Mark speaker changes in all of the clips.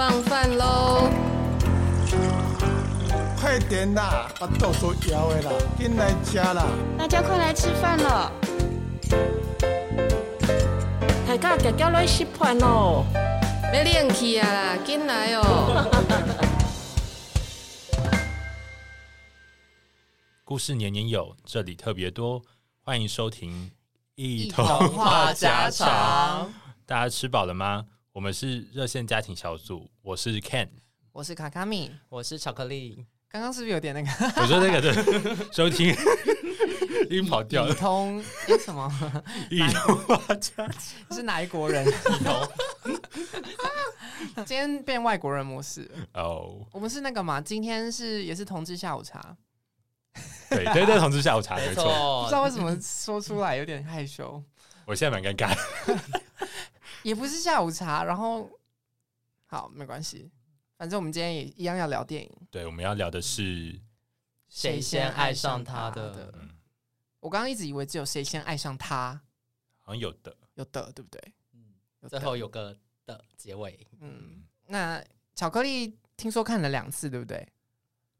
Speaker 1: 放饭喽！
Speaker 2: 快点啦，把豆腐摇的啦，进来吃啦！
Speaker 3: 大家快来吃饭了！
Speaker 1: 大家脚脚来吃饭喽！要练气啊，进来哦！
Speaker 4: 故事年年有，这里特别多，欢迎收听
Speaker 5: 一通话家常。
Speaker 4: 大家吃饱了吗？我们是热线家庭小组，我是 Ken，
Speaker 5: 我是卡卡米，
Speaker 6: 我是巧克力。
Speaker 5: 刚刚是不是有点那个？
Speaker 4: 我说那个的收听 音跑掉了。
Speaker 5: 一通有什么？
Speaker 4: 一通话家
Speaker 5: 是哪一国人？一通。今天变外国人模式哦。Oh. 我们是那个嘛？今天是也是同志下午茶。
Speaker 4: 对对对，同志下午茶没错。
Speaker 5: 不知道为什么说出来有点害羞。
Speaker 4: 我现在蛮尴尬。
Speaker 5: 也不是下午茶，然后好没关系，反正我们今天也一样要聊电影。
Speaker 4: 对，我们要聊的是
Speaker 6: 谁先爱上他的。
Speaker 5: 嗯，我刚刚一直以为只有谁先爱上他，
Speaker 4: 好像有的，
Speaker 5: 有的，对不对？
Speaker 6: 嗯，最后有个的结尾。嗯，
Speaker 5: 那巧克力听说看了两次，对不对？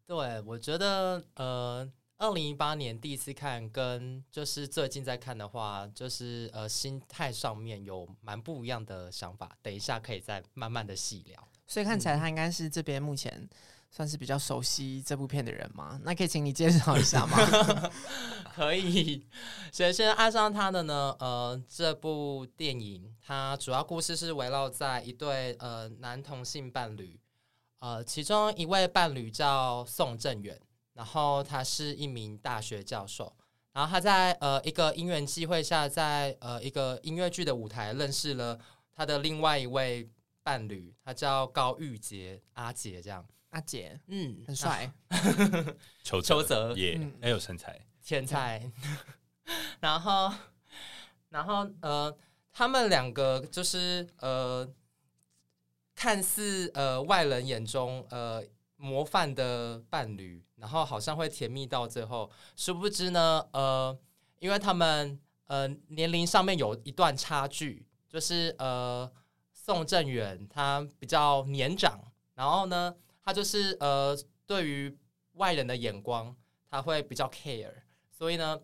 Speaker 6: 对，我觉得呃。二零一八年第一次看，跟就是最近在看的话，就是呃心态上面有蛮不一样的想法。等一下可以再慢慢的细聊。
Speaker 5: 所以看起来他应该是这边目前算是比较熟悉这部片的人嘛？那可以请你介绍一下吗？
Speaker 6: 可以。谁先爱上他的呢？呃，这部电影它主要故事是围绕在一对呃男同性伴侣，呃，其中一位伴侣叫宋正远。然后他是一名大学教授，然后他在呃一个因缘机会下，在呃一个音乐剧的舞台认识了他的另外一位伴侣，他叫高玉洁，阿杰这样，
Speaker 5: 阿杰，
Speaker 6: 嗯，
Speaker 5: 很帅，
Speaker 4: 邱
Speaker 6: 邱泽。
Speaker 4: 也很有身材，
Speaker 6: 天才。然后，然后呃，他们两个就是呃，看似呃外人眼中呃。模范的伴侣，然后好像会甜蜜到最后，殊不知呢，呃，因为他们呃年龄上面有一段差距，就是呃宋正远他比较年长，然后呢，他就是呃对于外人的眼光他会比较 care，所以呢，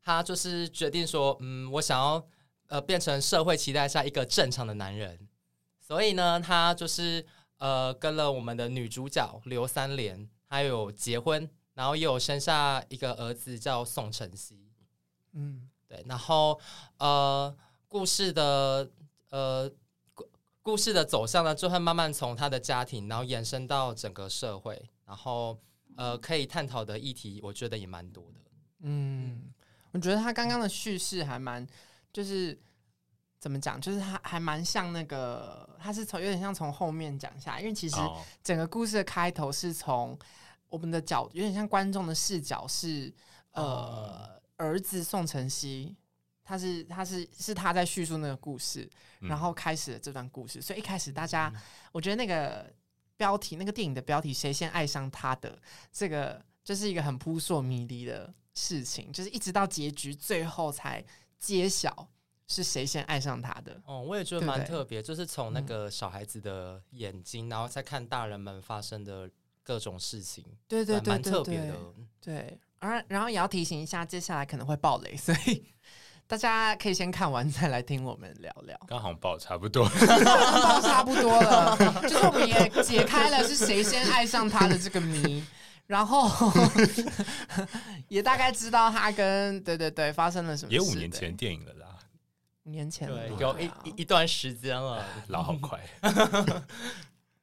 Speaker 6: 他就是决定说，嗯，我想要呃变成社会期待下一个正常的男人，所以呢，他就是。呃，跟了我们的女主角刘三连，还有结婚，然后也有生下一个儿子叫宋晨曦。嗯，对，然后呃，故事的呃故故事的走向呢，就会慢慢从他的家庭，然后延伸到整个社会，然后呃，可以探讨的议题，我觉得也蛮多的。
Speaker 5: 嗯，我觉得他刚刚的叙事还蛮就是。怎么讲？就是他还蛮像那个，他是从有点像从后面讲下来，因为其实整个故事的开头是从我们的角，有点像观众的视角是呃儿子宋承熙，他是他是是他在叙述那个故事，然后开始了这段故事。所以一开始大家，我觉得那个标题，那个电影的标题“谁先爱上他的”这个，就是一个很扑朔迷离的事情，就是一直到结局最后才揭晓。是谁先爱上他的？
Speaker 6: 哦，我也觉得蛮特别，就是从那个小孩子的眼睛，嗯、然后再看大人们发生的各种事情，
Speaker 5: 对对对，
Speaker 6: 蛮特别的。
Speaker 5: 对，而然后也要提醒一下，接下来可能会爆雷，所以 大家可以先看完再来听我们聊聊。
Speaker 4: 刚好爆差不多，
Speaker 5: 爆差不多了，就是我们也解开了是谁先爱上他的这个谜，然后也大概知道他跟对对对发生了什么事。
Speaker 4: 也五年前电影了啦。
Speaker 5: 年前
Speaker 6: 对，有一一段时间了，
Speaker 4: 老好快，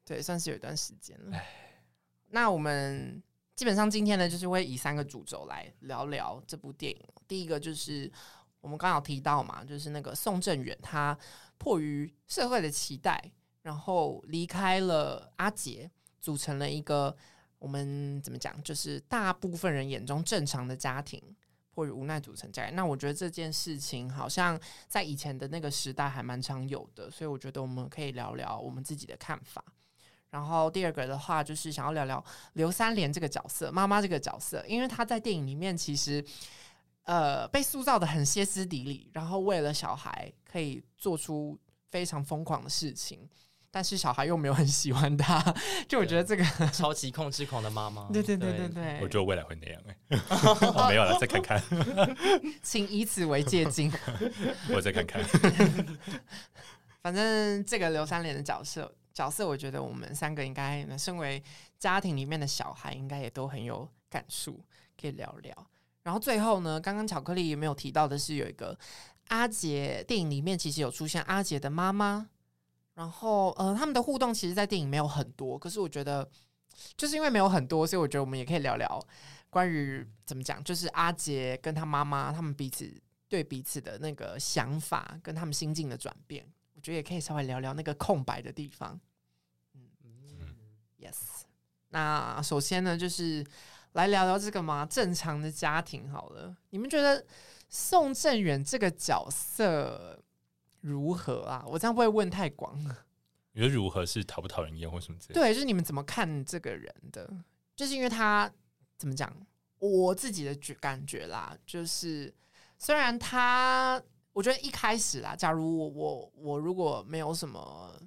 Speaker 5: 对，算是有一段时间了。那我们基本上今天呢，就是会以三个主轴来聊聊这部电影。第一个就是我们刚刚有提到嘛，就是那个宋正远，他迫于社会的期待，然后离开了阿杰，组成了一个我们怎么讲，就是大部分人眼中正常的家庭。迫于无奈组成家，那我觉得这件事情好像在以前的那个时代还蛮常有的，所以我觉得我们可以聊聊我们自己的看法。然后第二个的话，就是想要聊聊刘三连这个角色，妈妈这个角色，因为她在电影里面其实呃被塑造得很歇斯底里，然后为了小孩可以做出非常疯狂的事情但是小孩又没有很喜欢他，就我觉得这个
Speaker 6: 超级控制狂的妈妈。
Speaker 5: 对对对对对，
Speaker 4: 我觉得未来会那样哎、欸，我没有了，再看看，
Speaker 5: 请以此为借鉴，
Speaker 4: 我再看看。
Speaker 5: 反正这个刘三连的角色角色，我觉得我们三个应该身为家庭里面的小孩，应该也都很有感触，可以聊聊。然后最后呢，刚刚巧克力也没有提到的是，有一个阿杰电影里面其实有出现阿杰的妈妈。然后，呃，他们的互动其实，在电影没有很多。可是，我觉得，就是因为没有很多，所以我觉得我们也可以聊聊关于怎么讲，就是阿杰跟他妈妈他们彼此对彼此的那个想法，跟他们心境的转变。我觉得也可以稍微聊聊那个空白的地方。嗯嗯，Yes。那首先呢，就是来聊聊这个嘛，正常的家庭好了。你们觉得宋正远这个角色？如何啊？我这样会不会问太广？
Speaker 4: 你觉得如何是讨不讨人厌或什么之类的？
Speaker 5: 对，就是你们怎么看这个人的？就是因为他怎么讲？我自己的觉感觉啦，就是虽然他，我觉得一开始啦，假如我我我如果没有什么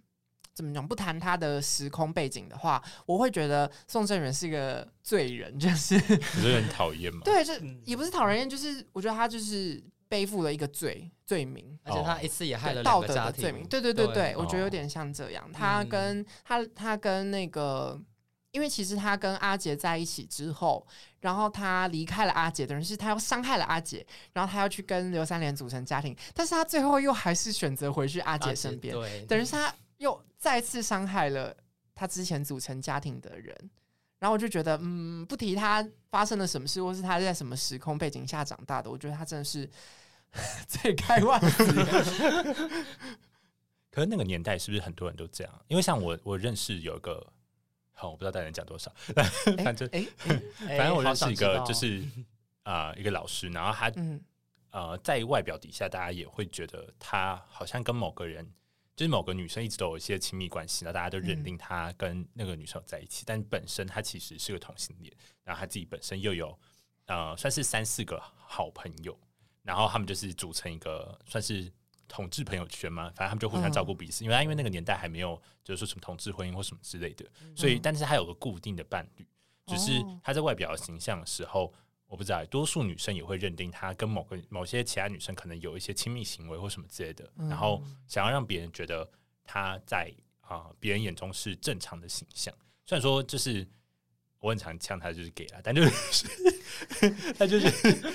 Speaker 5: 怎么讲，不谈他的时空背景的话，我会觉得宋正元是一个罪人，就是
Speaker 4: 你觉得很讨厌吗？
Speaker 5: 对，就也不是讨人厌，就是我觉得他就是。背负了一个罪罪名，
Speaker 6: 而且他一次也害了
Speaker 5: 道德的罪名。
Speaker 6: 哦、
Speaker 5: 对对对
Speaker 6: 对，
Speaker 5: 我觉得有点像这样。他跟他他跟那个，因为其实他跟阿杰在一起之后，然后他离开了阿杰，等于是他又伤害了阿杰，然后他要去跟刘三连组成家庭，但是他最后又还是选择回去阿杰身边，
Speaker 6: 对，
Speaker 5: 等于是他又再次伤害了他之前组成家庭的人。然后我就觉得，嗯，不提他发生了什么事，或是他在什么时空背景下长大的，我觉得他真的是 罪该万死。
Speaker 4: 可是那个年代是不是很多人都这样？因为像我，我认识有一个，好，我不知道大家讲多少，反正，哎，反正我认识一个，就是啊、呃，一个老师，然后他，嗯、呃，在外表底下，大家也会觉得他好像跟某个人。就是某个女生一直都有一些亲密关系，那大家都认定他跟那个女生在一起，嗯、但本身他其实是个同性恋，然后他自己本身又有呃算是三四个好朋友，然后他们就是组成一个算是同志朋友圈嘛，反正他们就互相照顾彼此，嗯、因为他因为那个年代还没有就是说什么同志婚姻或什么之类的，所以但是他有个固定的伴侣，只是他在外表形象的时候。我不知道，多数女生也会认定他跟某个某些其他女生可能有一些亲密行为或什么之类的，嗯、然后想要让别人觉得他在啊别、呃、人眼中是正常的形象。虽然说就是我很常呛他就是 gay 啦，但就是 他就是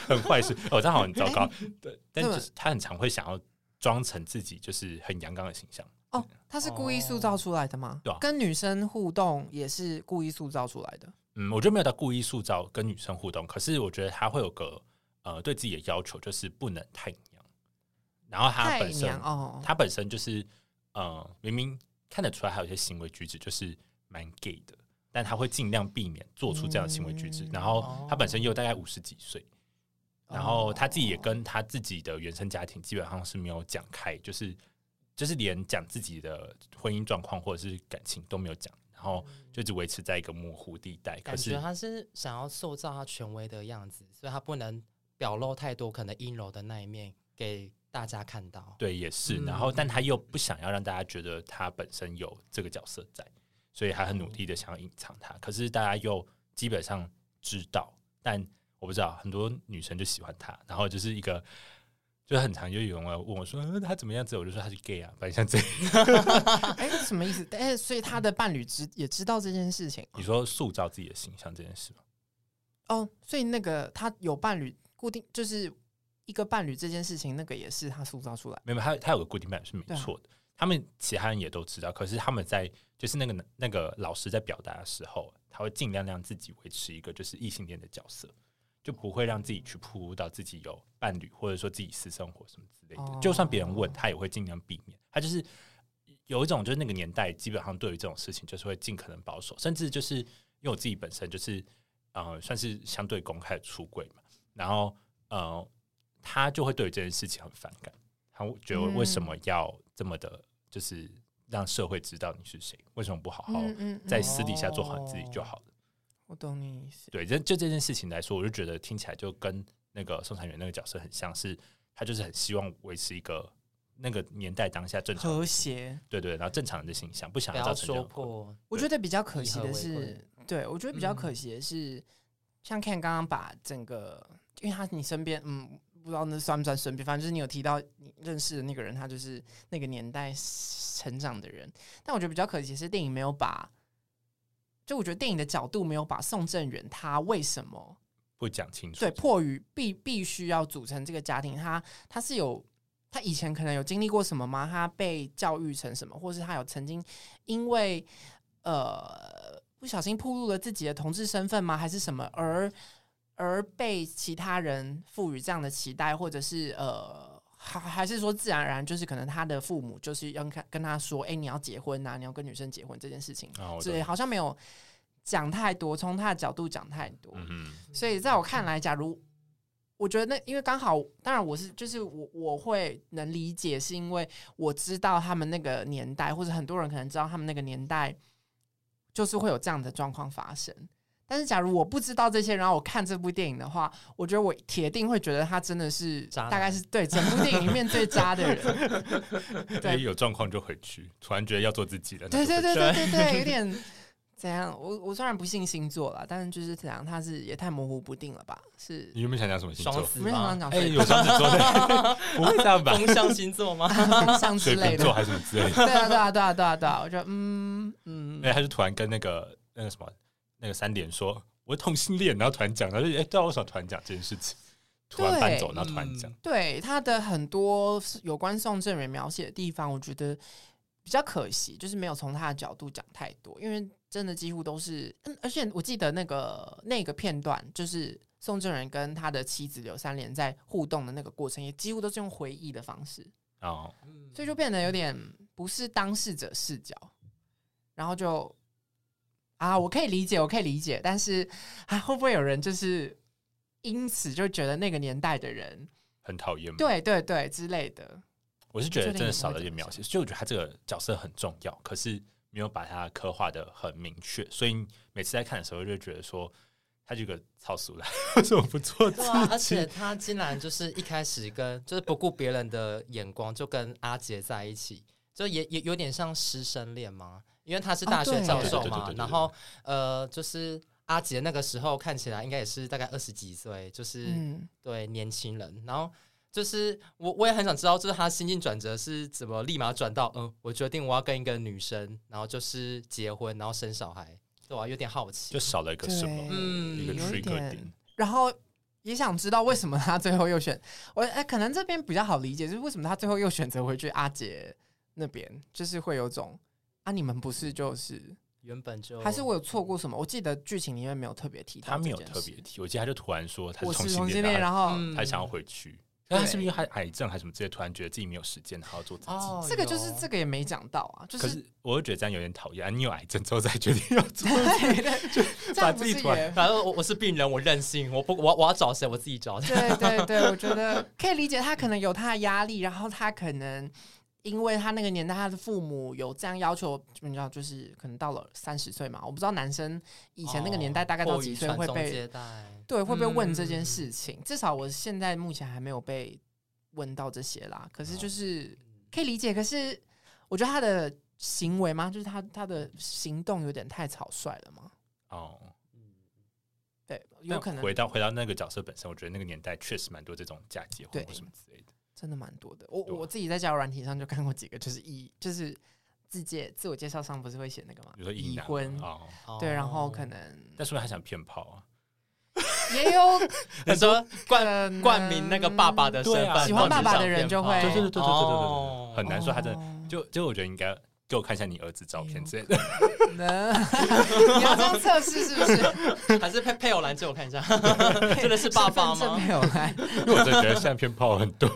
Speaker 4: 很坏事哦，这好像很糟糕。对，但就是他很常会想要装成自己就是很阳刚的形象。
Speaker 5: 哦，他是故意塑造出来的吗？对、哦，跟女生互动也是故意塑造出来的。
Speaker 4: 嗯，我觉得没有到故意塑造跟女生互动，可是我觉得他会有个呃对自己的要求，就是不能太娘。然后他本身，哦、他本身就是呃明明看得出来，还有一些行为举止就是蛮 gay 的，但他会尽量避免做出这样的行为举止。嗯、然后他本身又大概五十几岁，哦、然后他自己也跟他自己的原生家庭基本上是没有讲开，就是就是连讲自己的婚姻状况或者是感情都没有讲。然后就一直维持在一个模糊地带，可
Speaker 6: 觉他是想要塑造他权威的样子，所以他不能表露太多可能阴柔的那一面给大家看到。
Speaker 4: 对，也是。然后，但他又不想要让大家觉得他本身有这个角色在，所以他很努力的想要隐藏他。可是大家又基本上知道，但我不知道很多女生就喜欢他，然后就是一个。就很常就有人问我说、呃、他怎么样子，我就说他是 gay 啊，反正像这样。
Speaker 5: 哎，什么意思？哎，所以他的伴侣知也知道这件事情。
Speaker 4: 你说塑造自己的形象这件事吗？
Speaker 5: 哦，所以那个他有伴侣，固定就是一个伴侣这件事情，那个也是他塑造出来。
Speaker 4: 没有，他他有个固定伴侣是没错的。啊、他们其他人也都知道，可是他们在就是那个那个老师在表达的时候，他会尽量让自己维持一个就是异性恋的角色。就不会让自己去暴露到自己有伴侣，或者说自己私生活什么之类的。就算别人问他，也会尽量避免。他就是有一种，就是那个年代基本上对于这种事情，就是会尽可能保守，甚至就是因为我自己本身就是呃，算是相对公开的出柜嘛。然后呃，他就会对这件事情很反感，他觉得为什么要这么的，就是让社会知道你是谁？为什么不好好在私底下做好你自己就好了？
Speaker 5: 我懂你意思。
Speaker 4: 对，就就这件事情来说，我就觉得听起来就跟那个宋采元那个角色很像是，他就是很希望维持一个那个年代当下正常
Speaker 5: 和谐，
Speaker 4: 对对，然后正常人的形象，不想要
Speaker 6: 要说破。
Speaker 5: 我觉得比较可惜的是，对我觉得比较可惜的是，嗯、像 Ken 刚刚把整个，因为他你身边，嗯，不知道那算不算身边，反正就是你有提到你认识的那个人，他就是那个年代成长的人。但我觉得比较可惜的是，电影没有把，就我觉得电影的角度没有把宋正元他为什么
Speaker 4: 不讲清楚，
Speaker 5: 对，迫于必必须要组成这个家庭，他他是有。他以前可能有经历过什么吗？他被教育成什么，或是他有曾经因为呃不小心暴露了自己的同志身份吗？还是什么而而被其他人赋予这样的期待，或者是呃还还是说自然而然就是可能他的父母就是要跟跟他说，哎、欸，你要结婚呐，你要跟女生结婚这件事情，对、哦，好像没有讲太多，从他的角度讲太多，嗯、所以在我看来，假如。我觉得那因为刚好，当然我是就是我我会能理解，是因为我知道他们那个年代，或者很多人可能知道他们那个年代，就是会有这样的状况发生。但是假如我不知道这些，然后我看这部电影的话，我觉得我铁定会觉得他真的是大概是对整部电影里面最渣的人。
Speaker 4: 对，有状况就回去，突然觉得要做自己了。
Speaker 5: 对对对对对对，有点。怎样？我我虽然不信星座啦，但是就是怎样，他是也太模糊不定了吧？是
Speaker 4: 你有没有想讲什么星座？
Speaker 5: 没有想讲。
Speaker 4: 哎、欸，有双子座的，不会这样吧？
Speaker 6: 风象星座吗？
Speaker 5: 风象之类的，
Speaker 4: 座还是什么之类的？
Speaker 5: 对啊，对啊，对啊，对啊，对啊！我觉得，嗯嗯。
Speaker 4: 哎、欸，他就突然跟那个那个什么那个三点说，我同性恋，然后突然讲，然后就哎，欸、对啊，为什么突然讲这件事情？突然搬走，然后突然讲、嗯。
Speaker 5: 对他的很多有关宋正元描写的地方，我觉得比较可惜，就是没有从他的角度讲太多，因为。真的几乎都是，嗯，而且我记得那个那个片段，就是宋正元跟他的妻子刘三连在互动的那个过程，也几乎都是用回忆的方式
Speaker 4: 哦，
Speaker 5: 所以就变得有点不是当事者视角，然后就啊，我可以理解，我可以理解，但是啊，会不会有人就是因此就觉得那个年代的人
Speaker 4: 很讨厌？
Speaker 5: 对对对之类的，
Speaker 4: 我是觉得真的少了一点描写，所以我觉得他这个角色很重要，可是。没有把它刻画的很明确，所以每次在看的时候就觉得说他这个超俗的，为什么不做自己？
Speaker 6: 对啊，而且他竟然就是一开始跟就是不顾别人的眼光就跟阿杰在一起，就也也有点像师生恋嘛，因为他是大学教授嘛。然后呃，就是阿杰那个时候看起来应该也是大概二十几岁，就是、嗯、对年轻人，然后。就是我，我也很想知道，就是他心境转折是怎么立马转到，嗯，我决定我要跟一个女生，然后就是结婚，然后生小孩，对吧？有点好奇，
Speaker 4: 就少了一个什么，嗯，一个 trigger 点。
Speaker 5: 然后也想知道为什么他最后又选 我，哎，可能这边比较好理解，就是为什么他最后又选择回去阿杰那边，就是会有种啊，你们不是就是
Speaker 6: 原本就
Speaker 5: 还是我有错过什么？我记得剧情里面没有特别提到，
Speaker 4: 他没有特别提，我记得他就突然说他是同性
Speaker 5: 恋，然后
Speaker 4: 他想要回去。那他是不是因为癌症还是什么之类，突然觉得自己没有时间好好做自己？
Speaker 5: 哦，这个就是这个也没讲到啊。就是，
Speaker 4: 可是我会觉得这样有点讨厌。你有癌症之后再决定要做自己，就把自己突然，
Speaker 6: 反正我我是病人，我任性，我不我我要找谁我自己找。
Speaker 5: 对对对，我觉得 可以理解，他可能有他的压力，然后他可能。因为他那个年代，他的父母有这样要求，你知道，就是可能到了三十岁嘛，我不知道男生以前那个年代大概到几岁会被，对，会被问这件事情。嗯、至少我现在目前还没有被问到这些啦。可是就是可以理解，可是我觉得他的行为嘛，就是他他的行动有点太草率了嘛。
Speaker 4: 哦，
Speaker 5: 对，有可能
Speaker 4: 回到回到那个角色本身，我觉得那个年代确实蛮多这种假结婚或什么之类的。
Speaker 5: 真的蛮多的，我我自己在交友软体上就看过几个，就是已就是自介自我介绍上不是会写那个吗？
Speaker 4: 比如说
Speaker 5: 已婚，
Speaker 4: 哦、
Speaker 5: 对，然后可能，
Speaker 4: 但是不是还想骗炮啊？
Speaker 5: 也有
Speaker 6: 你说冠冠名那个爸爸的身份，
Speaker 5: 啊、喜欢爸爸的人就
Speaker 4: 会，对对对对对对很难说他真的，就就我觉得应该。给我看一下你儿子照片之类的，
Speaker 5: 你要这样测试是不是？
Speaker 6: 还是配配偶栏借我看一下？真的是爸爸吗？
Speaker 5: 配偶栏，
Speaker 4: 因为我真的觉得相片炮很多。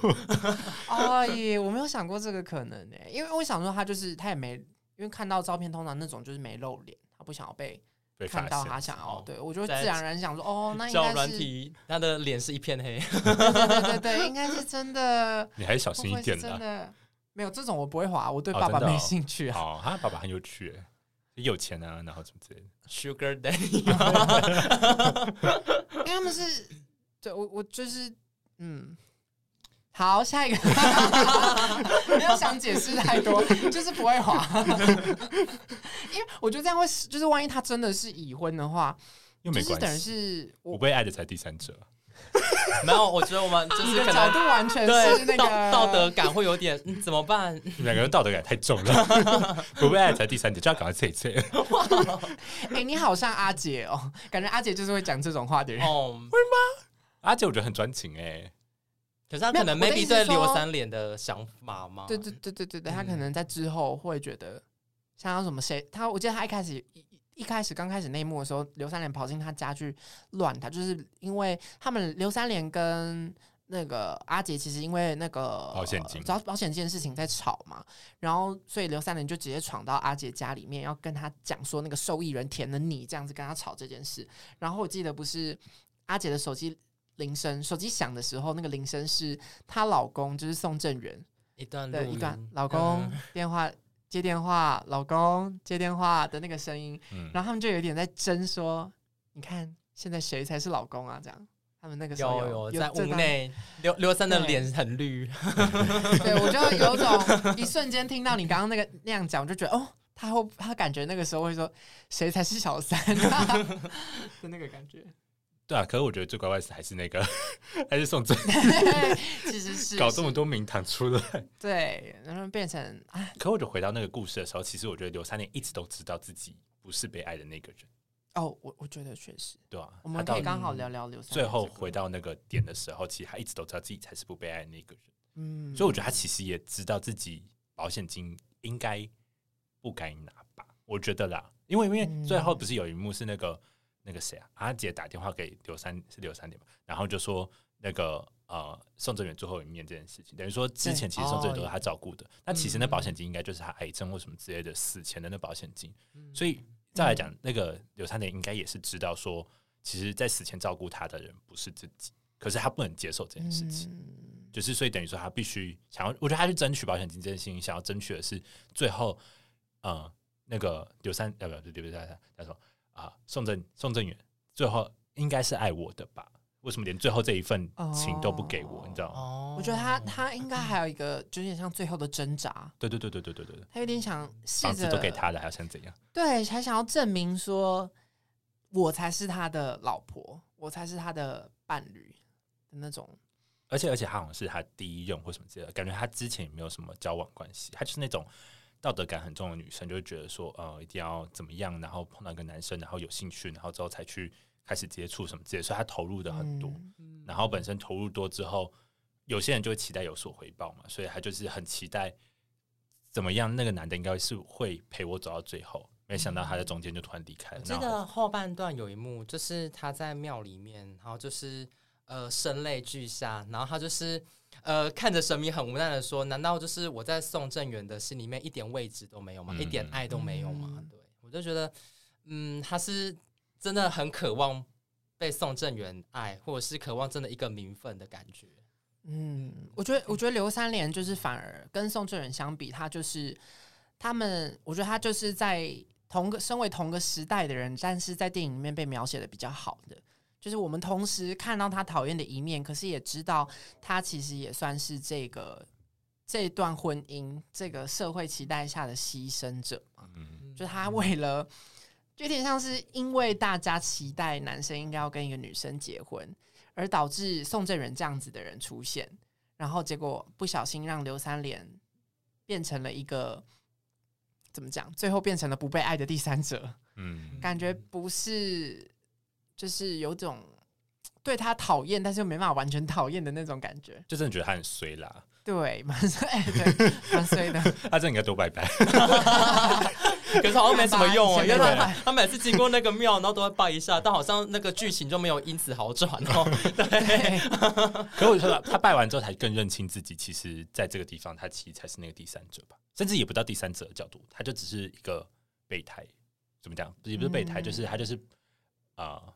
Speaker 5: 哎呀，我没有想过这个可能呢，因为我想说他就是他也没，因为看到照片通常那种就是没露脸，他不想要被看到他想要，对我就自然而然想说哦，那应该是
Speaker 6: 他的脸是一片黑，
Speaker 5: 对对对对，应该是真的。
Speaker 4: 你还小心一点的。
Speaker 5: 没有这种我不会滑，我对爸爸没兴趣啊。
Speaker 4: 哦，他爸爸很有趣，有钱啊，然后什么之类的。
Speaker 6: Sugar Daddy，
Speaker 5: 因为他们是，对我我就是，嗯，好，下一个，没有想解释太多，就是不会滑。因为我觉得这样会，就是万一他真的是已婚的话，
Speaker 4: 又没关系，
Speaker 5: 就是等于是
Speaker 4: 不被爱的才第三者。
Speaker 6: 没有，我觉得我们就是可能
Speaker 5: 角度完全是那个
Speaker 6: 道道德感会有点、嗯、怎么办？
Speaker 4: 两个人道德感太重了，不被爱才第三者，就要赶快撤一撤。
Speaker 5: 哎、欸，你好像阿姐哦，感觉阿姐就是会讲这种话的人
Speaker 6: 哦，
Speaker 4: 会吗？阿姐我觉得很专情哎、欸，
Speaker 6: 可是他可能 maybe 对刘三连的想法吗？
Speaker 5: 对对对对对对，他可能在之后会觉得想要什么谁？他我记得他一开始。一开始刚开始内幕的时候，刘三连跑进他家去乱他，就是因为他们刘三连跟那个阿杰其实因为那个
Speaker 4: 保险金
Speaker 5: 找保险金的事情在吵嘛，然后所以刘三连就直接闯到阿杰家里面，要跟他讲说那个受益人填了你这样子跟他吵这件事。然后我记得不是阿杰的手机铃声，手机响的时候，那个铃声是她老公就是宋正元
Speaker 6: 一段
Speaker 5: 的一段老公电话。嗯接电话，老公接电话的那个声音，嗯、然后他们就有点在争说，你看现在谁才是老公啊？这样，他们那个时候有，
Speaker 6: 在屋内，刘刘三的脸很绿，
Speaker 5: 对，对我就有种一瞬间听到你刚刚那个那样讲，我就觉得哦，他会他感觉那个时候会说谁才是小三啊 的那个感觉。
Speaker 4: 对啊，可是我觉得最乖乖是还是那个，还是宋正，
Speaker 5: 其实是
Speaker 4: 搞这么多名堂出来，
Speaker 5: 对，然后变成哎。
Speaker 4: 可我就回到那个故事的时候，其实我觉得刘三连一直都知道自己不是被爱的那个人。
Speaker 5: 哦，我我觉得确实，
Speaker 4: 对啊，
Speaker 5: 我们可以刚好聊聊刘三连。
Speaker 4: 最后回到那个点的时候，其实他一直都知道自己才是不被爱的那个人。嗯，所以我觉得他其实也知道自己保险金应该不该拿吧？我觉得啦，因为因为最后不是有一幕是那个。那个谁啊？阿姐打电话给刘三，是刘三点嘛？然后就说那个呃，宋哲远最后一面这件事情，等于说之前其实宋哲远都是他照顾的。那、哦、其实那保险金应该就是他癌症或什么之类的死前的那保险金。嗯、所以再来讲，那个刘三点应该也是知道说，其实，在死前照顾他的人不是自己，可是他不能接受这件事情，嗯、就是所以等于说他必须想要，我觉得他去争取保险金这件事情，想要争取的是最后呃，那个刘三要不要？对对对，他说。啊，宋正宋正元最后应该是爱我的吧？为什么连最后这一份情都不给我？你知道吗？
Speaker 5: 我觉得他他应该还有一个，就有点像最后的挣扎。
Speaker 4: 对对对对对对对，
Speaker 5: 他有点想
Speaker 4: 房子都给他了，还要想怎样？
Speaker 5: 对，还想要证明说，我才是他的老婆，我才是他的伴侣的那种。
Speaker 4: 而且而且，他好像是他第一任或什么之类的，感觉他之前也没有什么交往关系，他就是那种。道德感很重的女生就会觉得说，呃，一定要怎么样，然后碰到一个男生，然后有兴趣，然后之后才去开始接触什么之类，所以她投入的很多。嗯、然后本身投入多之后，有些人就会期待有所回报嘛，所以她就是很期待怎么样，那个男的应该是会陪我走到最后。没想到他在中间就突然离开了。
Speaker 6: 这个后半段有一幕，就是他在庙里面，然后就是呃声泪俱下，然后他就是。呃，看着神明很无奈的说：“难道就是我在宋正元的心里面一点位置都没有吗？嗯、一点爱都没有吗？”嗯、对，我就觉得，嗯，他是真的很渴望被宋正元爱，或者是渴望真的一个名分的感觉。
Speaker 5: 嗯，我觉得，我觉得刘三连就是反而跟宋正元相比，他就是他们，我觉得他就是在同个身为同个时代的人，但是在电影里面被描写的比较好的。就是我们同时看到他讨厌的一面，可是也知道他其实也算是这个这段婚姻这个社会期待下的牺牲者嘛。嗯，就他为了，就有点像是因为大家期待男生应该要跟一个女生结婚，而导致宋正元这样子的人出现，然后结果不小心让刘三连变成了一个怎么讲？最后变成了不被爱的第三者。嗯，感觉不是。就是有种对他讨厌，但是又没办法完全讨厌的那种感觉，
Speaker 4: 就真的觉得他很衰啦。
Speaker 5: 对，蛮衰，对，蛮衰的。
Speaker 4: 他真的应该多拜拜，
Speaker 6: 可是好像没什么用哦。因为他他每次经过那个庙，然后都会拜一下，但好像那个剧情就没有因此好转哦。对。
Speaker 4: 可是我说他拜完之后，才更认清自己，其实在这个地方，他其实才是那个第三者吧，甚至也不到第三者的角度，他就只是一个备胎。怎么讲？也不是备胎，就是他就是啊。呃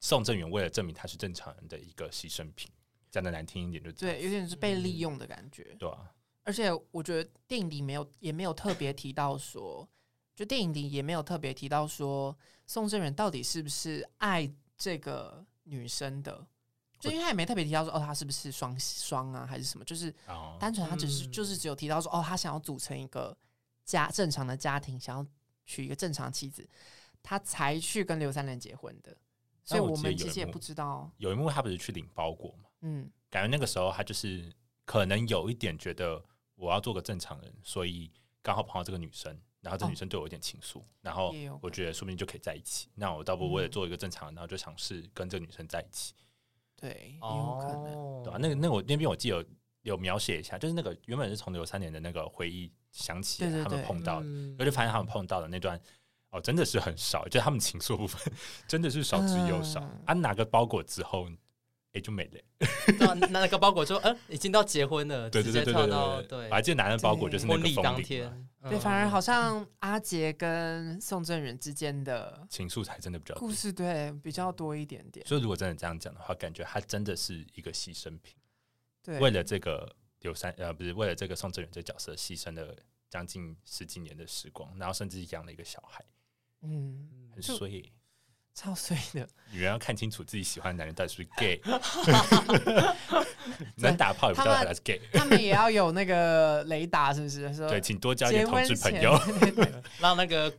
Speaker 4: 宋正元为了证明他是正常人的一个牺牲品，讲的难听一点就对，
Speaker 5: 有点是被利用的感觉。
Speaker 4: 嗯、对啊，
Speaker 5: 而且我觉得电影里没有也没有特别提到说，就电影里也没有特别提到说宋正元到底是不是爱这个女生的。就因为他也没特别提到说哦，他是不是双双啊，还是什么？就是单纯他只是、嗯、就是只有提到说哦，他想要组成一个家正常的家庭，想要娶一个正常妻子，他才去跟刘三连结婚的。所以我们其实也不知道。
Speaker 4: 有一幕他不是去领包裹嘛？嗯，感觉那个时候他就是可能有一点觉得我要做个正常人，所以刚好碰到这个女生。然后这女生对我有点情愫，哦、然后我觉得说不定就可以在一起。那我倒不如为了做一个正常人，然后就尝试跟这个女生在一起。
Speaker 5: 对，有可能，
Speaker 4: 哦、对吧、啊？那个那个我那边我记得有有描写一下，就是那个原本是从刘三年的那个回忆想起他们碰到的，我就发现他们碰到的那段哦，真的是很少，就他们情愫部分真的是少之又少。嗯、啊，拿个包裹之后。哎、欸，就没了。
Speaker 6: 对，拿了个包裹之后，嗯，已经到结婚了，
Speaker 4: 对对对对对对。对，我还记得拿的包裹就是那个
Speaker 6: 婚礼当天。
Speaker 5: 对，反而好像阿杰跟宋正元之间的
Speaker 4: 情愫才真的比较
Speaker 5: 故事，对，比较多一点点。
Speaker 4: 所以如果真的这样讲的话，感觉他真的是一个牺牲品。
Speaker 5: 对，
Speaker 4: 为了这个刘三呃，不是为了这个宋正元这个角色，牺牲了将近十几年的时光，然后甚至养了一个小孩。嗯，很衰。
Speaker 5: 超衰的，
Speaker 4: 女人要看清楚自己喜欢的男人到底是不是 gay，能打炮也不知道他是 gay。
Speaker 5: 他们也要有那个雷达，是不是？
Speaker 4: 对，请多交一点同志朋友，
Speaker 6: 让那个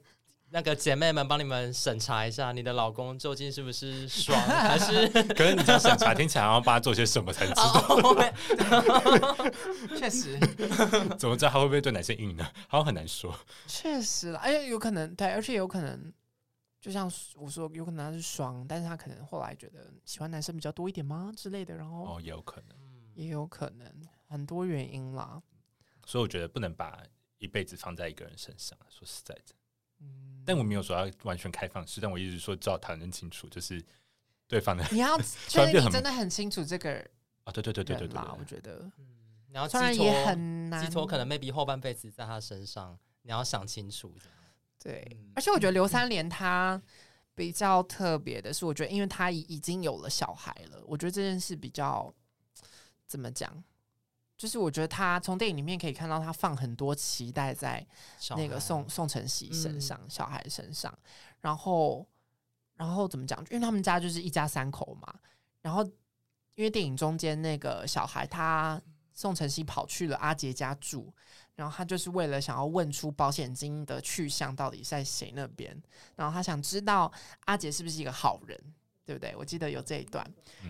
Speaker 6: 那个姐妹们帮你们审查一下，你的老公究竟是不是爽，还是？
Speaker 4: 可是你这样审查听起来，要帮他做些什么才知道？
Speaker 5: 确实，
Speaker 4: 怎么知道他会不会对男生硬呢？好像很难说。
Speaker 5: 确实了，哎呀，有可能对，而且有可能。就像我说，有可能他是爽，但是他可能后来觉得喜欢男生比较多一点吗之类的，然后
Speaker 4: 哦，也有可能，
Speaker 5: 也有可能很多原因啦。
Speaker 4: 所以我觉得不能把一辈子放在一个人身上，说实在的，嗯，但我没有说要完全开放式，但我一直说只要谈论清楚，就是对方的，
Speaker 5: 你要 确定你真的很清楚这个人
Speaker 4: 啊，对对对对对对，
Speaker 5: 我觉得，
Speaker 6: 嗯，然后
Speaker 5: 当然也很难，
Speaker 6: 寄托可能 maybe 后半辈子在他身上，你要想清楚。
Speaker 5: 对，而且我觉得刘三连他比较特别的是，我觉得因为他已已经有了小孩了，我觉得这件事比较怎么讲？就是我觉得他从电影里面可以看到，他放很多期待在那个宋宋晨曦身上，嗯、小孩身上，然后然后怎么讲？因为他们家就是一家三口嘛，然后因为电影中间那个小孩他。宋晨曦跑去了阿杰家住，然后他就是为了想要问出保险金的去向到底在谁那边，然后他想知道阿杰是不是一个好人，对不对？我记得有这一段，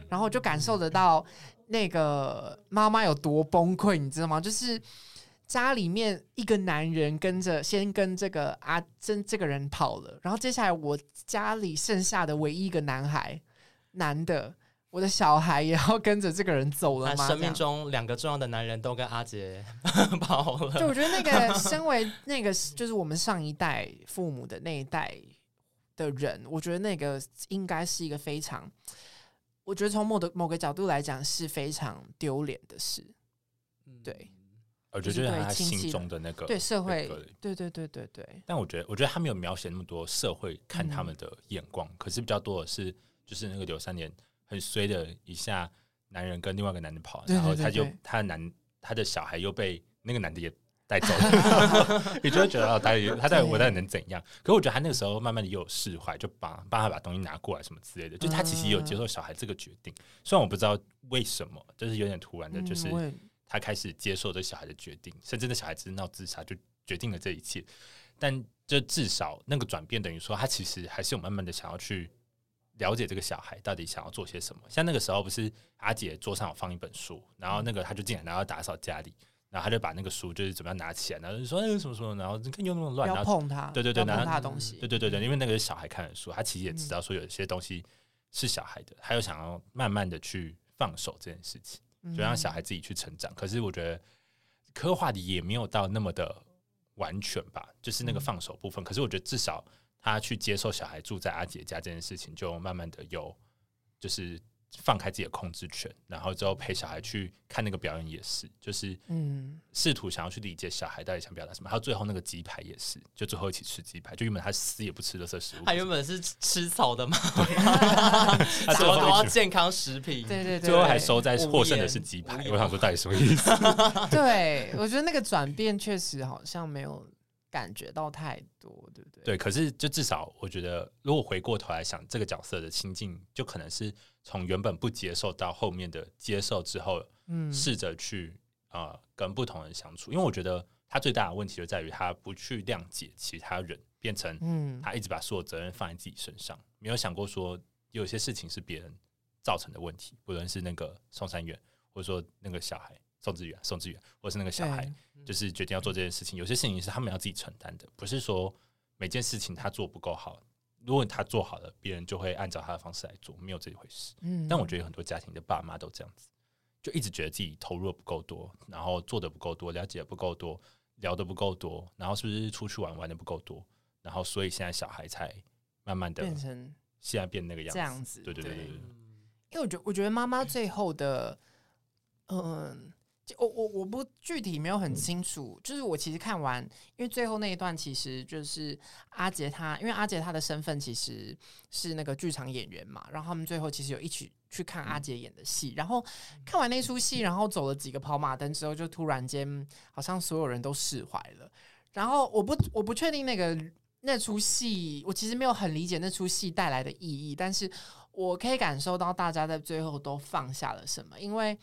Speaker 5: 然后就感受得到那个妈妈有多崩溃，你知道吗？就是家里面一个男人跟着先跟这个阿珍这个人跑了，然后接下来我家里剩下的唯一一个男孩，男的。我的小孩也要跟着这个人走了吗？
Speaker 6: 生命中两个重要的男人都跟阿杰 跑了。
Speaker 5: 就我觉得那个 身为那个就是我们上一代父母的那一代的人，我觉得那个应该是一个非常，我觉得从某的某个角度来讲是非常丢脸的事。对，
Speaker 4: 我觉得就是他心中的那个
Speaker 5: 对社会，对对对对对。
Speaker 4: 但我觉得，我觉得他没有描写那么多社会看他们的眼光，嗯、可是比较多的是就是那个刘三年。很衰的一下，男人跟另外一个男的跑，然后他就他的男他的小孩又被那个男的也带走了，你就会觉得哦，他他在我到底能怎样？可是我觉得他那个时候慢慢的又有释怀，就帮帮他把东西拿过来什么之类的，就他其实也有接受小孩这个决定，虽然我不知道为什么，就是有点突然的，就是他开始接受这小孩的决定，甚至那小孩子闹自杀就决定了这一切，但就至少那个转变等于说他其实还是有慢慢的想要去。了解这个小孩到底想要做些什么？像那个时候不是阿姐桌上有放一本书，然后那个他就进来，然后打扫家里，然后他就把那个书就是怎么样拿起来，然后就说哎什么什么，然后你看又那么乱，
Speaker 5: 不要碰它，
Speaker 4: 对对对，
Speaker 5: 拿他的东西，
Speaker 4: 对对对对，因为那个是小孩看的书，他其实也知道说有些东西是小孩的，他又想要慢慢的去放手这件事情，就让小孩自己去成长。可是我觉得刻画的也没有到那么的完全吧，就是那个放手部分。可是我觉得至少。他去接受小孩住在阿姐家这件事情，就慢慢的有，就是放开自己的控制权，然后之后陪小孩去看那个表演也是，就是嗯，试图想要去理解小孩到底想表达什么。还有最后那个鸡排也是，就最后一起吃鸡排，就原本他死也不吃的色食物，
Speaker 6: 他原本是吃草的嘛，他最后都要健康食品，
Speaker 5: 对对对，
Speaker 4: 最后还收在获胜的是鸡排。我想说到底什么意思？
Speaker 5: 对，我觉得那个转变确实好像没有。感觉到太多，对不对？
Speaker 4: 对，可是就至少我觉得，如果回过头来想这个角色的心境，就可能是从原本不接受到后面的接受之后，嗯，试着去啊、呃、跟不同人相处。因为我觉得他最大的问题就在于他不去谅解其他人，变成嗯，他一直把所有责任放在自己身上，没有想过说有些事情是别人造成的问题，不论是那个松山院，或者说那个小孩。宋志远，宋志远，或是那个小孩，就是决定要做这件事情。有些事情是他们要自己承担的，不是说每件事情他做不够好，如果他做好了，别人就会按照他的方式来做，没有这一回事。嗯，但我觉得很多家庭的爸妈都这样子，就一直觉得自己投入的不够多，然后做的不够多，了解的不够多，聊的不够多，然后是不是出去玩玩的不够多，然后所以现在小孩才慢慢的变成现在变那个样子。
Speaker 5: 这样子，
Speaker 4: 对对对对对。
Speaker 5: 因为我觉得，我觉得妈妈最后的，嗯。我我我不具体没有很清楚，就是我其实看完，因为最后那一段其实就是阿杰他，因为阿杰他的身份其实是那个剧场演员嘛，然后他们最后其实有一起去看阿杰演的戏，然后看完那出戏，然后走了几个跑马灯之后，就突然间好像所有人都释怀了，然后我不我不确定那个那出戏，我其实没有很理解那出戏带来的意义，但是我可以感受到大家在最后都放下了什么，因为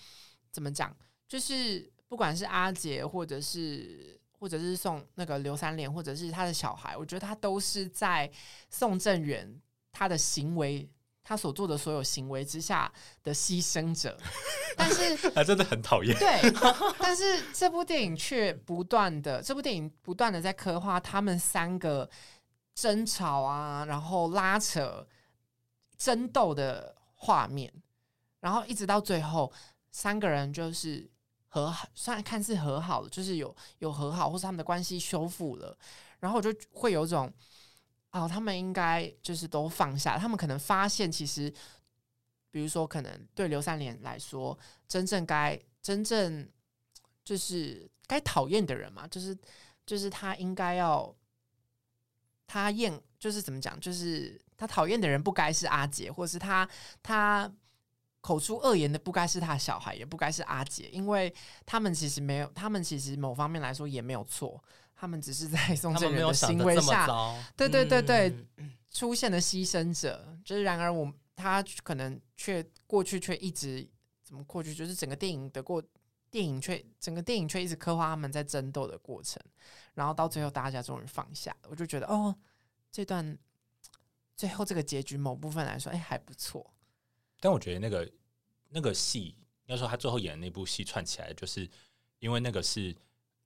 Speaker 5: 怎么讲？就是不管是阿杰，或者是或者是宋那个刘三连，或者是他的小孩，我觉得他都是在宋正元他的行为，他所做的所有行为之下的牺牲者。但是
Speaker 4: 他真的很讨厌。
Speaker 5: 对，但是这部电影却不断的，这部电影不断的在刻画他们三个争吵啊，然后拉扯、争斗的画面，然后一直到最后，三个人就是。和好，虽然看似和好了，就是有有和好，或是他们的关系修复了，然后我就会有种，哦，他们应该就是都放下，他们可能发现，其实，比如说，可能对刘三连来说，真正该真正就是该讨厌的人嘛，就是就是他应该要他厌，就是怎么讲，就是他讨厌的人不该是阿杰，或是他他。口出恶言的不该是他小孩，也不该是阿杰，因为他们其实没有，他们其实某方面来说也没有错，他们只是在宋正元的行为下，对对对对，嗯、出现了牺牲者。就是然而我他可能却过去却一直怎么过去，就是整个电影的过电影却整个电影却一直刻画他们在争斗的过程，然后到最后大家终于放下，我就觉得哦，这段最后这个结局某部分来说，哎还不错。
Speaker 4: 但我觉得那个那个戏，要说他最后演的那部戏串起来，就是因为那个是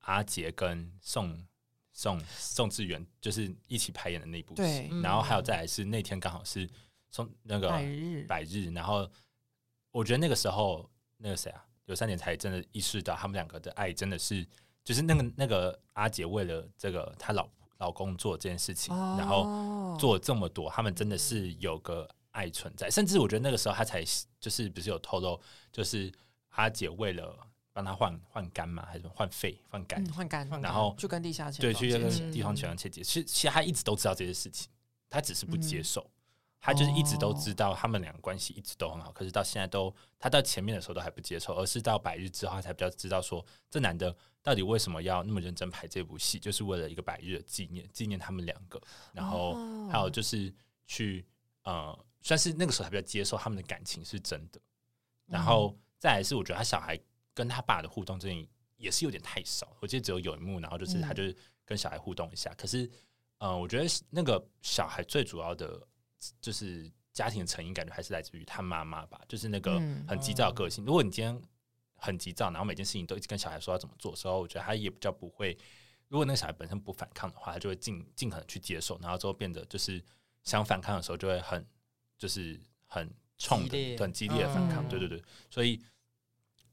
Speaker 4: 阿杰跟宋宋宋智元就是一起排演的那部戏，然后还有再来是那天刚好是宋那个百日。百日，然后我觉得那个时候那个谁啊，刘三姐才真的意识到他们两个的爱真的是，就是那个那个阿杰为了这个他老老公做这件事情，然后做这么多，他们真的是有个。爱存在，甚至我觉得那个时候他才就是不是有透露，就是阿姐为了帮他换换肝嘛，还是换肺换肝
Speaker 5: 换肝，
Speaker 4: 然后
Speaker 5: 就跟地下
Speaker 4: 对去跟地方全切结。其实其实他一直都知道这些事情，他只是不接受，嗯、他就是一直都知道他们两个关系一直都很好，可是到现在都他到前面的时候都还不接受，而是到百日之后他才比较知道说这男的到底为什么要那么认真拍这部戏，就是为了一个百日的纪念，纪念他们两个，然后还有就是去呃。算是那个时候还比较接受他们的感情是真的，然后再来是我觉得他小孩跟他爸的互动最近也是有点太少，我记得只有有一幕，然后就是他就是跟小孩互动一下，可是呃，我觉得那个小孩最主要的就是家庭的成因，感觉还是来自于他妈妈吧，就是那个很急躁的个性。如果你今天很急躁，然后每件事情都一直跟小孩说要怎么做的时候，我觉得他也比较不会。如果那个小孩本身不反抗的话，他就会尽尽可能去接受，然后之后变得就是想反抗的时候就会很。就是很冲的、很激烈的反抗，对对对，所以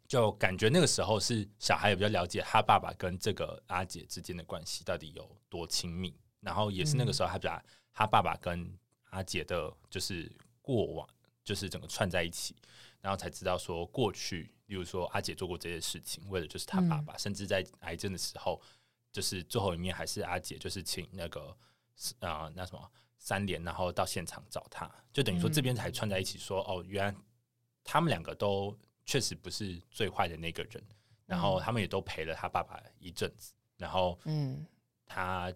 Speaker 4: 就感觉那个时候是小孩也比较了解他爸爸跟这个阿姐之间的关系到底有多亲密，然后也是那个时候他把他爸爸跟阿姐的，就是过往，就是整个串在一起，然后才知道说过去，例如说阿姐做过这些事情，为了就是他爸爸，甚至在癌症的时候，就是最后一面还是阿姐，就是请那个啊那什么。三连，然后到现场找他，就等于说这边才串在一起说，哦，原来他们两个都确实不是最坏的那个人，然后他们也都陪了他爸爸一阵子，然后嗯，他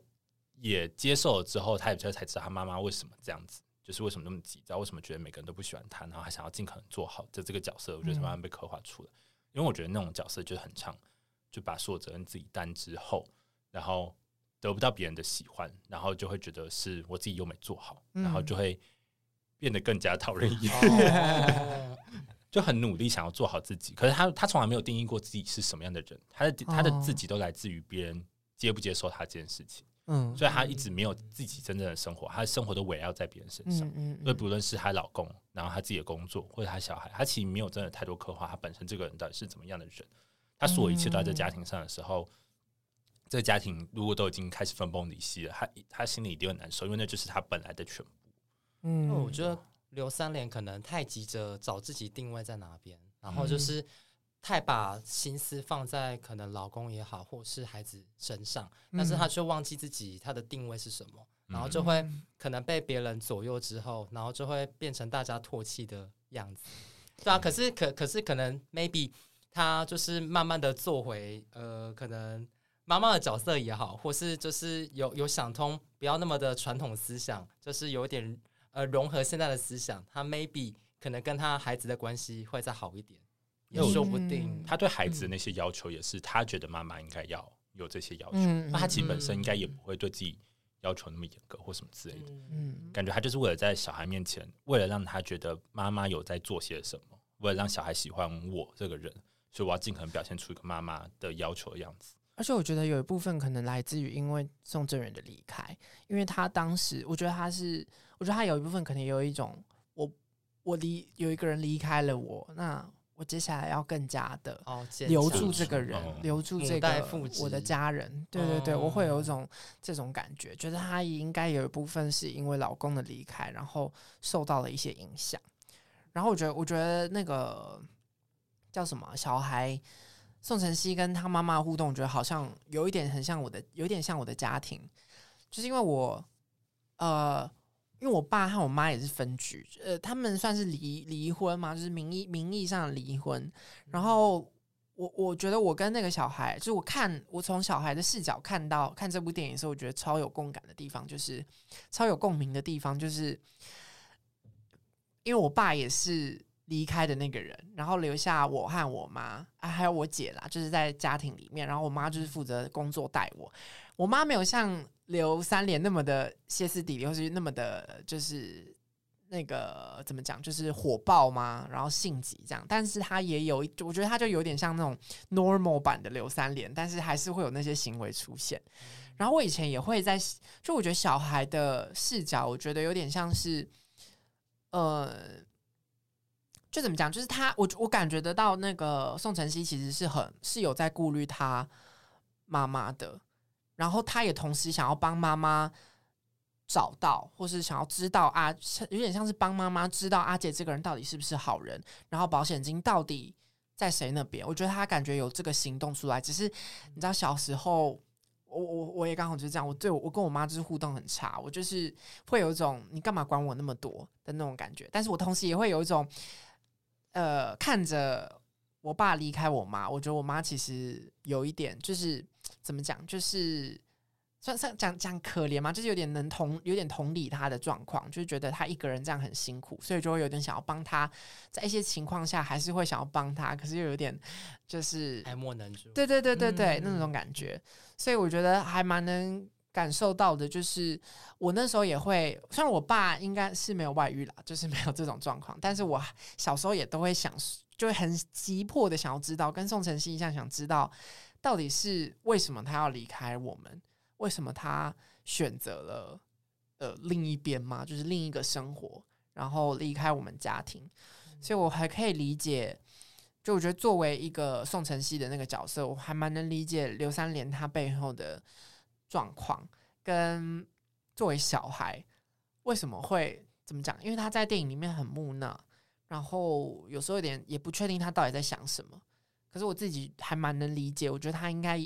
Speaker 4: 也接受了之后，他也才才知道他妈妈为什么这样子，就是为什么那么急躁，为什么觉得每个人都不喜欢他，然后他想要尽可能做好这这个角色，我觉得慢慢被刻画出来。嗯、因为我觉得那种角色就很长，就把所有责任自己担之后，然后得不到别人的喜欢，然后就会觉得是我自己又没做好，然后就会变得更加讨人厌。就很努力想要做好自己，可是他他从来没有定义过自己是什么样的人，他的他的自己都来自于别人接不接受他这件事情，嗯，所以他一直没有自己真正的生活，他的生活都围绕在别人身上，嗯，所以不论是她老公，然后他自己的工作或者他小孩，他其实没有真的太多刻画他本身这个人到底是怎么样的人，他所有一切都在这家庭上的时候，这个家庭如果都已经开始分崩离析了，他他心里一定很难受，因为那就是他本来的全部，
Speaker 6: 嗯，我觉得。刘三连可能太急着找自己定位在哪边，然后就是太把心思放在可能老公也好，或是孩子身上，但是他却忘记自己他的定位是什么，然后就会可能被别人左右之后，然后就会变成大家唾弃的样子。对啊，可是可可是可能 maybe 他就是慢慢的做回呃，可能妈妈的角色也好，或是就是有有想通，不要那么的传统思想，就是有点。呃，融合现在的思想，他 maybe 可能跟他孩子的关系会再好一点，也说不定。
Speaker 4: 他对孩子的那些要求也是，他觉得妈妈应该要有这些要求。那他其实本身应该也不会对自己要求那么严格或什么之类的。嗯，感觉他就是为了在小孩面前，为了让他觉得妈妈有在做些什么，为了让小孩喜欢我这个人，所以我要尽可能表现出一个妈妈的要求的样子。
Speaker 5: 而且我觉得有一部分可能来自于因为宋正元的离开，因为他当时，我觉得他是。我觉得他有一部分可能有一种，我我离有一个人离开了我，那我接下来要更加的留住这个人，哦、留住这个我的家人。对对对，哦、我会有一种这种感觉，觉得他也应该有一部分是因为老公的离开，然后受到了一些影响。然后我觉得，我觉得那个叫什么小孩宋晨曦跟他妈妈互动，我觉得好像有一点很像我的，有一点像我的家庭，就是因为我呃。因为我爸和我妈也是分居，呃，他们算是离离婚嘛，就是名义名义上离婚。然后我我觉得我跟那个小孩，就是我看我从小孩的视角看到看这部电影的时候，我觉得超有共感的地方，就是超有共鸣的地方，就是因为我爸也是离开的那个人，然后留下我和我妈啊，还有我姐啦，就是在家庭里面，然后我妈就是负责工作带我，我妈没有像。刘三连那么的歇斯底里，或是那么的，就是那个怎么讲，就是火爆吗？然后性急这样，但是她也有，我觉得她就有点像那种 normal 版的刘三连，但是还是会有那些行为出现。然后我以前也会在，就我觉得小孩的视角，我觉得有点像是，呃，就怎么讲，就是他，我我感觉得到那个宋晨曦其实是很是有在顾虑他妈妈的。然后他也同时想要帮妈妈找到，或是想要知道啊，有点像是帮妈妈知道阿杰这个人到底是不是好人，然后保险金到底在谁那边？我觉得他感觉有这个行动出来，只是你知道小时候，我我我也刚好就是这样，我对我我跟我妈就是互动很差，我就是会有一种你干嘛管我那么多的那种感觉，但是我同时也会有一种，呃，看着我爸离开我妈，我觉得我妈其实有一点就是。怎么讲？就是算算讲讲可怜嘛，就是有点能同有点同理他的状况，就是觉得他一个人这样很辛苦，所以就会有点想要帮他，在一些情况下还是会想要帮他，可是又有点就是爱莫能助。对对对对对，嗯、那种感觉。所以我觉得还蛮能感受到的，就是我那时候也会，虽然我爸应该是没有外遇啦，就是没有这种状况，但是我小时候也都会想，就会很急迫的想要知道，跟宋晨曦一样想知道。到底是为什么他要离开我们？为什么他选择了呃另一边吗？就是另一个生活，然后离开我们家庭。所以我还可以理解，就我觉得作为一个宋晨曦的那个角色，我还蛮能理解刘三连他背后的状况，跟作为小孩为什么会怎么讲？因为他在电影里面很木讷，然后有时候有点也不确定他到底在想什么。可是我自己还蛮能理解，我觉得他应该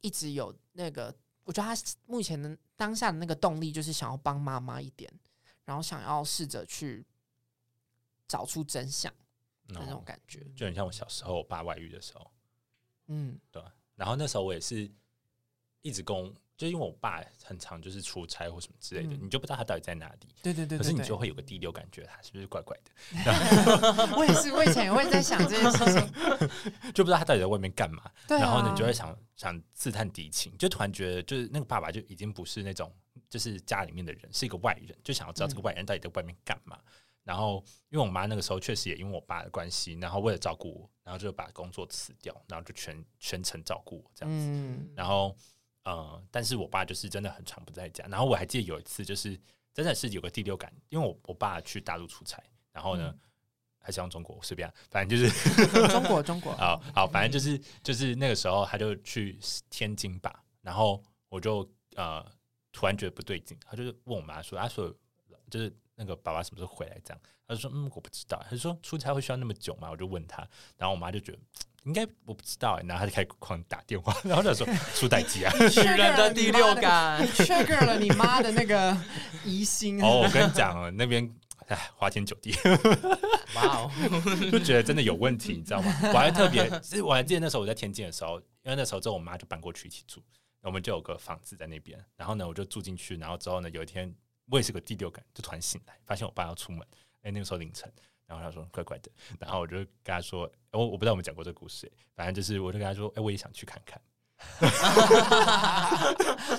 Speaker 5: 一直有那个，我觉得他目前的当下的那个动力就是想要帮妈妈一点，然后想要试着去找出真相的那种感觉，
Speaker 4: 哦，就很像我小时候我爸外遇的时候，嗯，对。然后那时候我也是一直跟就因为我爸很常就是出差或什么之类的，嗯、你就不知道他到底在哪里。
Speaker 5: 对对对，对，
Speaker 4: 可是你就会有个第六感觉，他是不是怪怪的？
Speaker 5: 我也是，我以前也会在想这件事情，
Speaker 4: 就不知道他到底在外面干嘛。
Speaker 5: 对、啊，
Speaker 4: 然后呢，你就会想想刺探敌情，就突然觉得，就是那个爸爸就已经不是那种就是家里面的人，是一个外人，就想要知道这个外人到底在外面干嘛。嗯、然后，因为我妈那个时候确实也因为我爸的关系，然后为了照顾我，然后就把工作辞掉，然后就全全程照顾我这样子。嗯、然后。呃，但是我爸就是真的很常不在家。然后我还记得有一次，就是真的是有个第六感，因为我我爸去大陆出差，然后呢，嗯、还是用中国随便，反正就是
Speaker 5: 中国中国。
Speaker 4: 好好，反正就是就是那个时候他就去天津吧，然后我就呃突然觉得不对劲，他就是问我妈说，他说就是那个爸爸什么时候回来这样，他就说嗯我不知道，他就说出差会需要那么久吗？我就问他，然后我妈就觉得。应该我不知道，然后他就开始狂打电话，然后就说出代机啊，
Speaker 5: 女人的第六感，trigger 了你妈的那个疑心。
Speaker 4: 哦，我跟你讲，那边哎花天酒地，哇哦，就觉得真的有问题，你知道吗？我还特别，我还记得那时候我在天津的时候，因为那时候之后我妈就搬过去一起住，我们就有个房子在那边，然后呢我就住进去，然后之后呢有一天我也是个第六感，就突然醒来，发现我爸要出门，哎，那个时候凌晨。然后他说怪怪的，然后我就跟他说，我我不知道我们讲过这个故事，反正就是我就跟他说，哎，我也想去看看。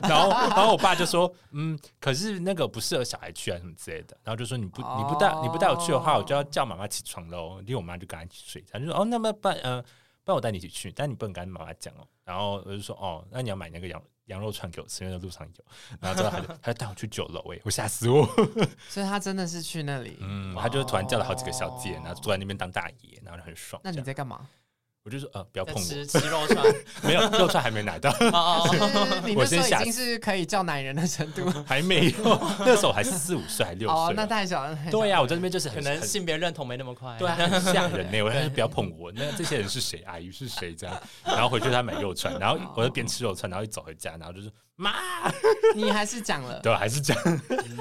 Speaker 4: 然后然后我爸就说，嗯，可是那个不适合小孩去啊，什么之类的。然后就说你不你不带你不带我去的话，我就要叫妈妈起床喽。因为我妈就跟他一起睡，他就说哦，那么办呃，不然我带你一起去，但你不能跟妈妈讲哦。然后我就说哦，那你要买那个羊羊肉串给我吃，因为在路上有。然后之后他就 他就带我去酒楼，哎，我吓死我。
Speaker 5: 所以他真的是去那里，
Speaker 4: 嗯，他就突然叫了好几个小姐，然后坐在那边当大爷，然后就很爽。
Speaker 5: 那你在干嘛？
Speaker 4: 我就说呃，不要碰我。
Speaker 6: 吃吃肉串，
Speaker 4: 没有肉串还没拿到。
Speaker 5: 我先已经是可以叫男人的程度，
Speaker 4: 还没有。那时候还是四五岁，还六岁。
Speaker 5: 哦，那太小了。
Speaker 4: 对呀，我在那边就是
Speaker 6: 可能性别认同没那么快。
Speaker 4: 对，很吓人呢。我说不要碰我。那这些人是谁？阿姨是谁？这样。然后回去他买肉串，然后我就边吃肉串，然后一走回家，然后就是妈，
Speaker 5: 你还是讲了。
Speaker 4: 对，还是讲。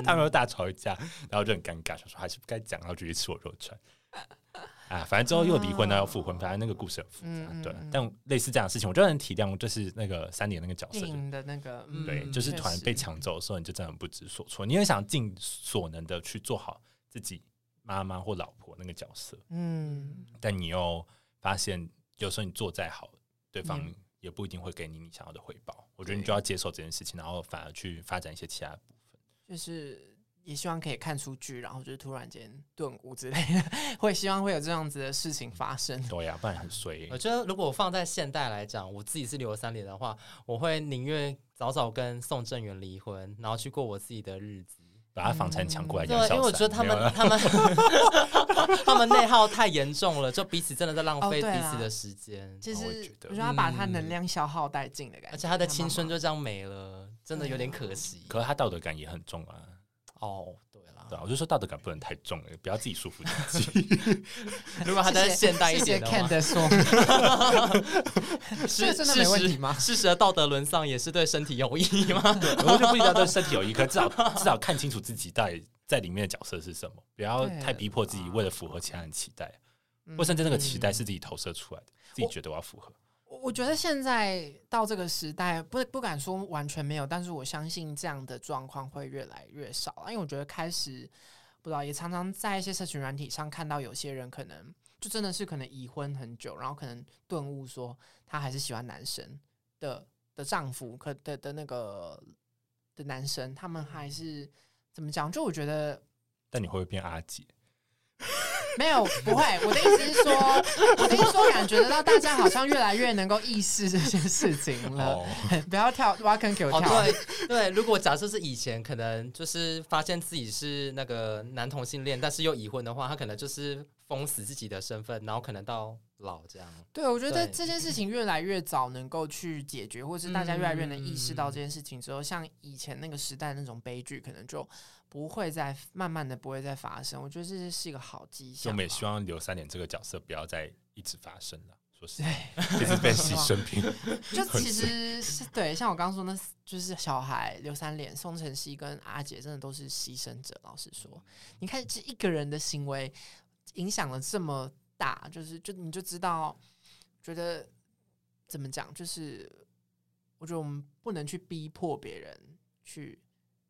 Speaker 4: 他们又大吵一架，然后就很尴尬，说还是不该讲，然后直接吃我肉串。啊，反正之后又离婚了，要复婚，反正那个故事很复杂，对。但类似这样的事情，我就能体谅，就是那个三年那个角色
Speaker 5: 的那个，
Speaker 4: 对，就是突然被抢走的时候，你就真的很不知所措。你也想尽所能的去做好自己妈妈或老婆那个角色，嗯，但你又发现，有时候你做再好，对方也不一定会给你你想要的回报。我觉得你就要接受这件事情，然后反而去发展一些其他部分，
Speaker 5: 就是。也希望可以看出剧，然后就是突然间顿悟之类的，会希望会有这样子的事情发生。
Speaker 4: 对呀、啊，不然很衰。
Speaker 6: 我觉得如果我放在现代来讲，我自己是刘三连的话，我会宁愿早早跟宋正元离婚，然后去过我自己的日子，
Speaker 4: 把他房产抢过来。
Speaker 6: 对，因为我觉得他们他们 他们内耗太严重了，就彼此真的在浪费彼此的时间。
Speaker 5: 其实我觉得他把他能量消耗殆尽的感觉，
Speaker 6: 而且他的青春就这样没了，真的有点可惜。
Speaker 4: 可是他道德感也很重啊。
Speaker 6: 哦，对了，
Speaker 4: 对，我就说道德感不能太重了，不要自己束缚自己。
Speaker 6: 如果他在现代一点的话，
Speaker 5: 看的说，是真的没问题吗？
Speaker 6: 事实的道德沦丧也是对身体有益吗？
Speaker 4: 我就不一定要对身体有益，可至少至少看清楚自己在在里面的角色是什么，不要太逼迫自己为了符合其他人期待，或甚至那个期待是自己投射出来的，自己觉得我要符合。
Speaker 5: 我觉得现在到这个时代，不不敢说完全没有，但是我相信这样的状况会越来越少。因为我觉得开始不知道，也常常在一些社群软体上看到有些人可能就真的是可能已婚很久，然后可能顿悟说他还是喜欢男生的的丈夫，可的的那个的男生，他们还是怎么讲？就我觉得，
Speaker 4: 但你会不会变阿姐？
Speaker 5: 没有，不会。我的意思是说，我的意思是说，感觉得到大家好像越来越能够意识这件事情了。Oh. 不要跳挖坑给我跳。
Speaker 6: Oh, 对对，如果假设是以前，可能就是发现自己是那个男同性恋，但是又已婚的话，他可能就是封死自己的身份，然后可能到老这样。
Speaker 5: 对，我觉得这件事情越来越早能够去解决，或是大家越来越能意识到这件事情之后，像以前那个时代那种悲剧，可能就。不会再慢慢的不会再发生，我觉得这是一个好迹象。
Speaker 4: 就我们也希望刘三连这个角色不要再一直发生了，说实在，一直被牺牲品。
Speaker 5: 就其 实是对，像我刚刚说，那就是小孩刘三连、宋晨曦跟阿杰，真的都是牺牲者。老实说，你看这一个人的行为影响了这么大，就是就你就知道，觉得怎么讲，就是。我觉得我们不能去逼迫别人去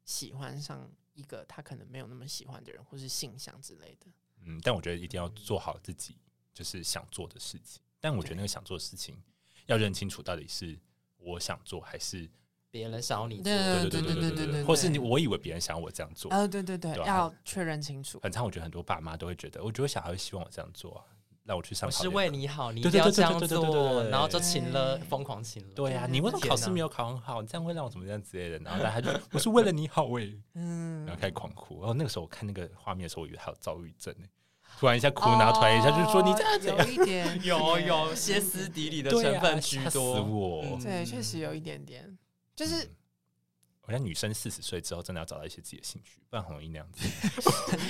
Speaker 5: 喜欢上一个他可能没有那么喜欢的人，或是性向之类的。
Speaker 4: 嗯，但我觉得一定要做好自己就是想做的事情。但我觉得那个想做的事情要认清楚，到底是我想做还是
Speaker 6: 别人想要你做？
Speaker 5: 对对对对对对对，
Speaker 4: 或是你我以为别人想要我这样做
Speaker 5: 啊？对对对，要确认清楚。
Speaker 4: 很常我觉得很多爸妈都会觉得，我觉得小孩会希望我这样做啊。让我去上，我
Speaker 6: 是为你好，你一定要这样做，然后就请了，疯狂请了。
Speaker 4: 对呀，你为什么考试没有考很好？你这样会让我怎么样之类的？然后他就我是为了你好哎，嗯，然后开始狂哭。然后那个时候我看那个画面的时候，我以为他有躁郁症哎，突然一下哭，然后突然一下就说你这样子
Speaker 5: 有一点，
Speaker 6: 有有歇斯底里的成分居多。
Speaker 5: 对，确实有一点点，就是。
Speaker 4: 我觉得女生四十岁之后，真的要找到一些自己的兴趣，不然很容易那样子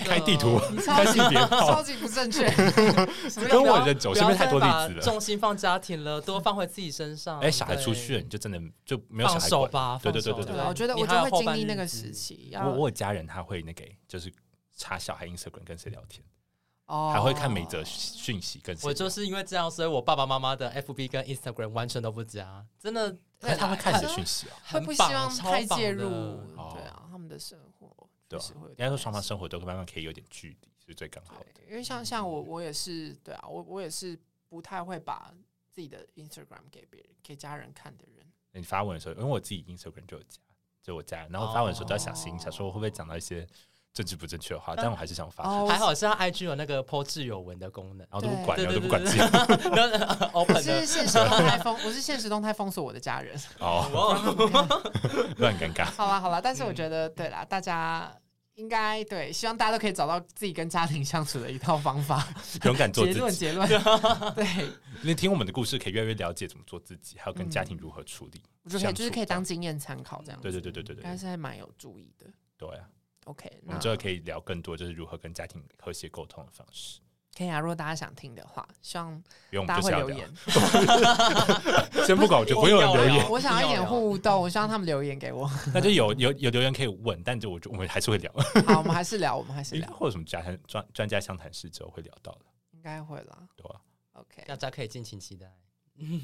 Speaker 4: 开地图，开性别，
Speaker 5: 超级不正确。
Speaker 4: 跟我的走，身边太多例子了。
Speaker 6: 重心放家庭了，多放回自己身上。
Speaker 4: 哎，小孩出去了，你就真的就没有小孩
Speaker 6: 手吧？
Speaker 4: 对对对对对，
Speaker 5: 我觉得我就会经历那个时期。
Speaker 4: 我我有家人他会那个，就是查小孩 Instagram 跟谁聊天。还会看每则讯息，跟
Speaker 6: 我就是因为这样，所以我爸爸妈妈的 FB 跟 Instagram 完全都不加，真的。
Speaker 4: 那他会看你的讯息啊，
Speaker 5: 会不希望太介入，对啊，他们的生活，
Speaker 4: 对，应该说双方生活都慢慢可以有点距离，是最刚好的。
Speaker 5: 因为像像我，我也是，对啊，我我也是不太会把自己的 Instagram 给别人、给家人看的人。
Speaker 4: 你发文的时候，因为我自己 Instagram 就有加，就我加，然后发文的时候都要小心，想说会不会讲到一些。政治不正确的话，但我还是想发。
Speaker 6: 还好是他 IG 有那个 po 挚有文的功能，
Speaker 4: 然后都不管，然后都不管。
Speaker 5: 我是现实动态封，我是现实动态封锁我的家人。
Speaker 4: 哦，乱尴尬。
Speaker 5: 好啦好啦，但是我觉得对啦，大家应该对，希望大家都可以找到自己跟家庭相处的一套方法，
Speaker 4: 勇敢做自己。
Speaker 5: 结论结论，对。
Speaker 4: 你听我们的故事，可以越来越了解怎么做自己，还有跟家庭如何处理。
Speaker 5: 我觉得就是可以当经验参考这样。
Speaker 4: 对对对对对对，
Speaker 5: 还是还蛮有注意的。
Speaker 4: 对啊。
Speaker 5: OK，
Speaker 4: 我们之后可以聊更多，就是如何跟家庭和谐沟通的方式。
Speaker 5: 可以啊，如果大家想听的话，希望大家会留言。
Speaker 4: 先不管，我就不用留言。
Speaker 5: 我想要一点互动，我希望他们留言给我。
Speaker 4: 那就有有有留言可以问，但就我就我们还是会聊。
Speaker 5: 好，我们还是聊，我们还是聊。
Speaker 4: 或者什么家专专家相谈室之后会聊到的，
Speaker 5: 应该会啦。
Speaker 4: 对啊
Speaker 5: ，OK，
Speaker 6: 大家可以尽情期待。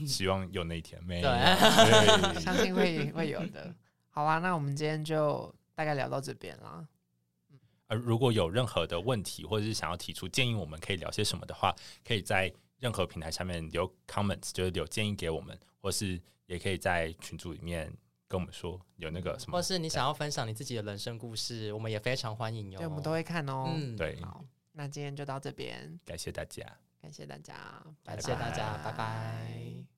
Speaker 4: 希望有那一天，没
Speaker 5: 对，相信会会有的。好啊，那我们今天就。大概聊到这边啦。
Speaker 4: 而如果有任何的问题，或者是想要提出建议，我们可以聊些什么的话，可以在任何平台下面留 comments，就是留建议给我们，或是也可以在群组里面跟我们说有那个什么，
Speaker 6: 或是你想要分享你自己的人生故事，我们也非常欢迎哟。
Speaker 5: 对，我们都会看哦。
Speaker 4: 嗯，对。
Speaker 5: 好，那今天就到这边，
Speaker 4: 感谢大家，
Speaker 5: 感谢大家，
Speaker 6: 感谢大家，拜拜。